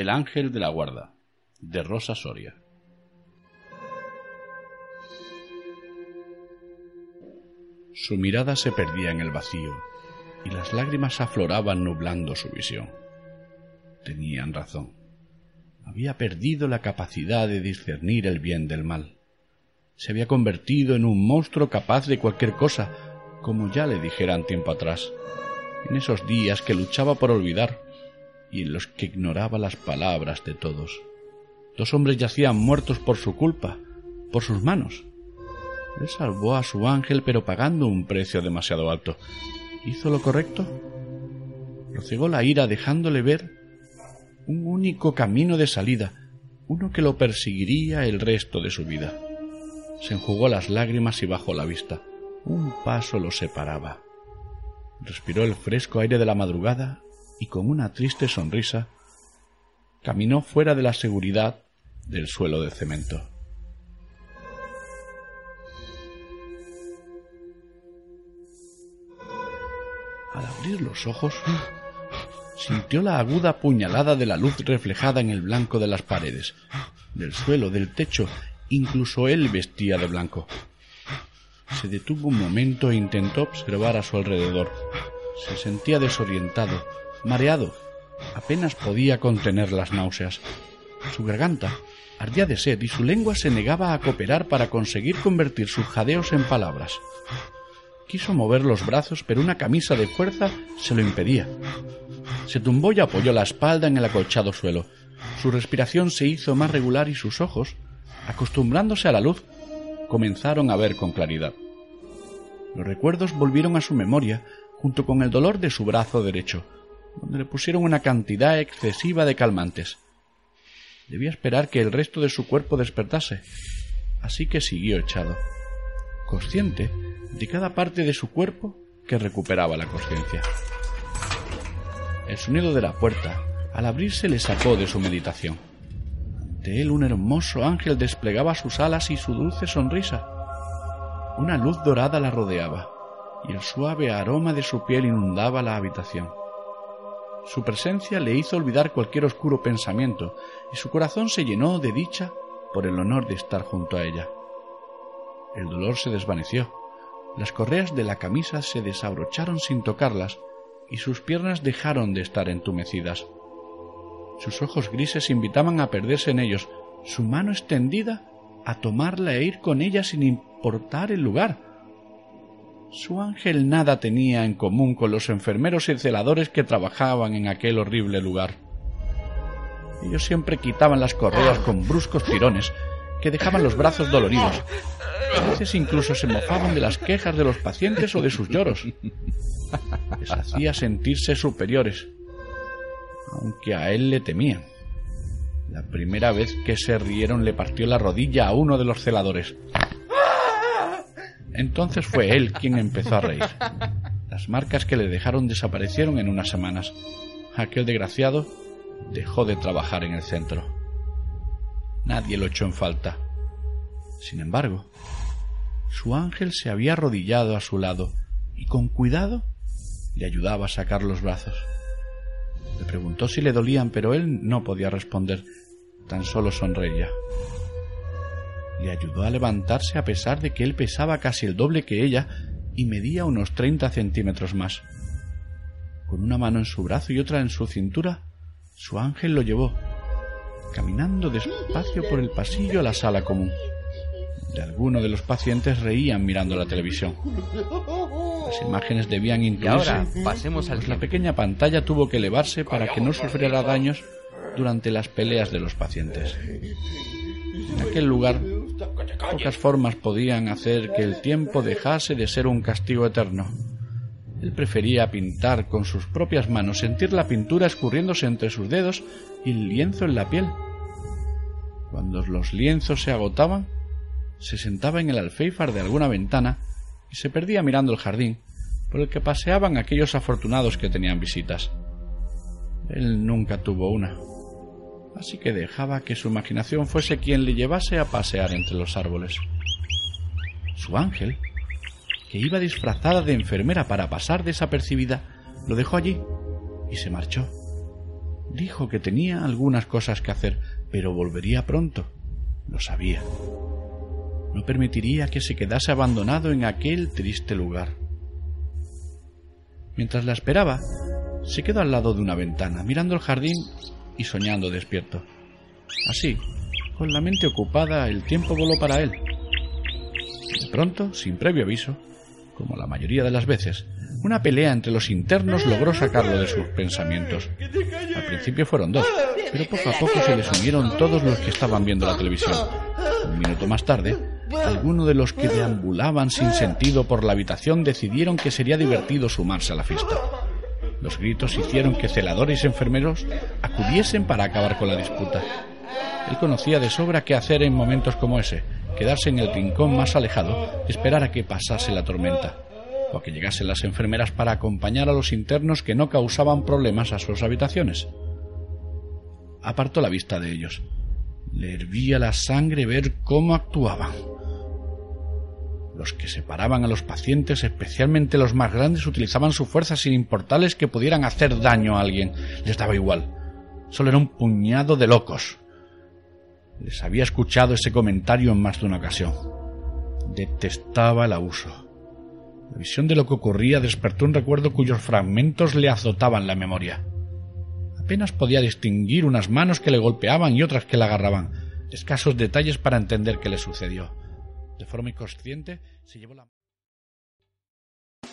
El ángel de la guarda, de Rosa Soria. Su mirada se perdía en el vacío y las lágrimas afloraban nublando su visión. Tenían razón. Había perdido la capacidad de discernir el bien del mal. Se había convertido en un monstruo capaz de cualquier cosa, como ya le dijeran tiempo atrás, en esos días que luchaba por olvidar y en los que ignoraba las palabras de todos. Dos hombres yacían muertos por su culpa, por sus manos. Él salvó a su ángel, pero pagando un precio demasiado alto. ¿Hizo lo correcto? Lo cegó la ira, dejándole ver un único camino de salida, uno que lo perseguiría el resto de su vida. Se enjugó las lágrimas y bajó la vista. Un paso lo separaba. Respiró el fresco aire de la madrugada y con una triste sonrisa caminó fuera de la seguridad del suelo de cemento. Al abrir los ojos, sintió la aguda puñalada de la luz reflejada en el blanco de las paredes, del suelo, del techo, incluso él vestía de blanco. Se detuvo un momento e intentó observar a su alrededor. Se sentía desorientado, mareado. Apenas podía contener las náuseas. Su garganta ardía de sed y su lengua se negaba a cooperar para conseguir convertir sus jadeos en palabras. Quiso mover los brazos, pero una camisa de fuerza se lo impedía. Se tumbó y apoyó la espalda en el acolchado suelo. Su respiración se hizo más regular y sus ojos, acostumbrándose a la luz, comenzaron a ver con claridad. Los recuerdos volvieron a su memoria junto con el dolor de su brazo derecho, donde le pusieron una cantidad excesiva de calmantes. Debía esperar que el resto de su cuerpo despertase, así que siguió echado, consciente de cada parte de su cuerpo que recuperaba la conciencia. El sonido de la puerta, al abrirse, le sacó de su meditación. Ante él un hermoso ángel desplegaba sus alas y su dulce sonrisa. Una luz dorada la rodeaba, y el suave aroma de su piel inundaba la habitación. Su presencia le hizo olvidar cualquier oscuro pensamiento, y su corazón se llenó de dicha por el honor de estar junto a ella. El dolor se desvaneció, las correas de la camisa se desabrocharon sin tocarlas, y sus piernas dejaron de estar entumecidas. Sus ojos grises invitaban a perderse en ellos, su mano extendida a tomarla e ir con ella sin importar el lugar, su ángel nada tenía en común con los enfermeros y celadores que trabajaban en aquel horrible lugar. Ellos siempre quitaban las correas con bruscos tirones que dejaban los brazos doloridos. A veces incluso se mofaban de las quejas de los pacientes o de sus lloros. Les hacía sentirse superiores, aunque a él le temían. La primera vez que se rieron le partió la rodilla a uno de los celadores. Entonces fue él quien empezó a reír. Las marcas que le dejaron desaparecieron en unas semanas. Aquel desgraciado dejó de trabajar en el centro. Nadie lo echó en falta. Sin embargo, su ángel se había arrodillado a su lado y con cuidado le ayudaba a sacar los brazos. Le preguntó si le dolían, pero él no podía responder, tan solo sonreía le ayudó a levantarse a pesar de que él pesaba casi el doble que ella y medía unos treinta centímetros más. Con una mano en su brazo y otra en su cintura, su ángel lo llevó, caminando despacio por el pasillo a la sala común. De alguno de los pacientes reían mirando la televisión. Las imágenes debían incluirse. ahora pasemos al pues la pequeña pantalla tuvo que elevarse para que no sufriera daños durante las peleas de los pacientes. En aquel lugar Pocas formas podían hacer que el tiempo dejase de ser un castigo eterno. Él prefería pintar con sus propias manos, sentir la pintura escurriéndose entre sus dedos y el lienzo en la piel. Cuando los lienzos se agotaban, se sentaba en el alféizar de alguna ventana y se perdía mirando el jardín por el que paseaban aquellos afortunados que tenían visitas. Él nunca tuvo una así que dejaba que su imaginación fuese quien le llevase a pasear entre los árboles. Su ángel, que iba disfrazada de enfermera para pasar desapercibida, lo dejó allí y se marchó. Dijo que tenía algunas cosas que hacer, pero volvería pronto. Lo sabía. No permitiría que se quedase abandonado en aquel triste lugar. Mientras la esperaba, se quedó al lado de una ventana, mirando el jardín y soñando despierto. Así, con la mente ocupada, el tiempo voló para él. De pronto, sin previo aviso, como la mayoría de las veces, una pelea entre los internos logró sacarlo de sus pensamientos. Al principio fueron dos, pero poco a poco se les unieron todos los que estaban viendo la televisión. Un minuto más tarde, algunos de los que deambulaban sin sentido por la habitación decidieron que sería divertido sumarse a la fiesta. Los gritos hicieron que celadores y enfermeros acudiesen para acabar con la disputa. Él conocía de sobra qué hacer en momentos como ese, quedarse en el rincón más alejado, esperar a que pasase la tormenta, o a que llegasen las enfermeras para acompañar a los internos que no causaban problemas a sus habitaciones. Apartó la vista de ellos. Le hervía la sangre ver cómo actuaban. Los que separaban a los pacientes, especialmente los más grandes, utilizaban su fuerza sin importarles que pudieran hacer daño a alguien. Les daba igual. Solo era un puñado de locos. Les había escuchado ese comentario en más de una ocasión. Detestaba el abuso. La visión de lo que ocurría despertó un recuerdo cuyos fragmentos le azotaban la memoria. Apenas podía distinguir unas manos que le golpeaban y otras que le agarraban. Escasos detalles para entender qué le sucedió de forma inconsciente, se llevó la...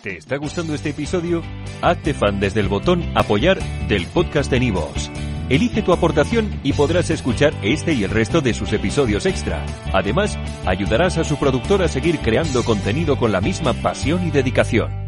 ¿Te está gustando este episodio? Hazte fan desde el botón Apoyar del podcast de Nivos. Elige tu aportación y podrás escuchar este y el resto de sus episodios extra. Además, ayudarás a su productor a seguir creando contenido con la misma pasión y dedicación.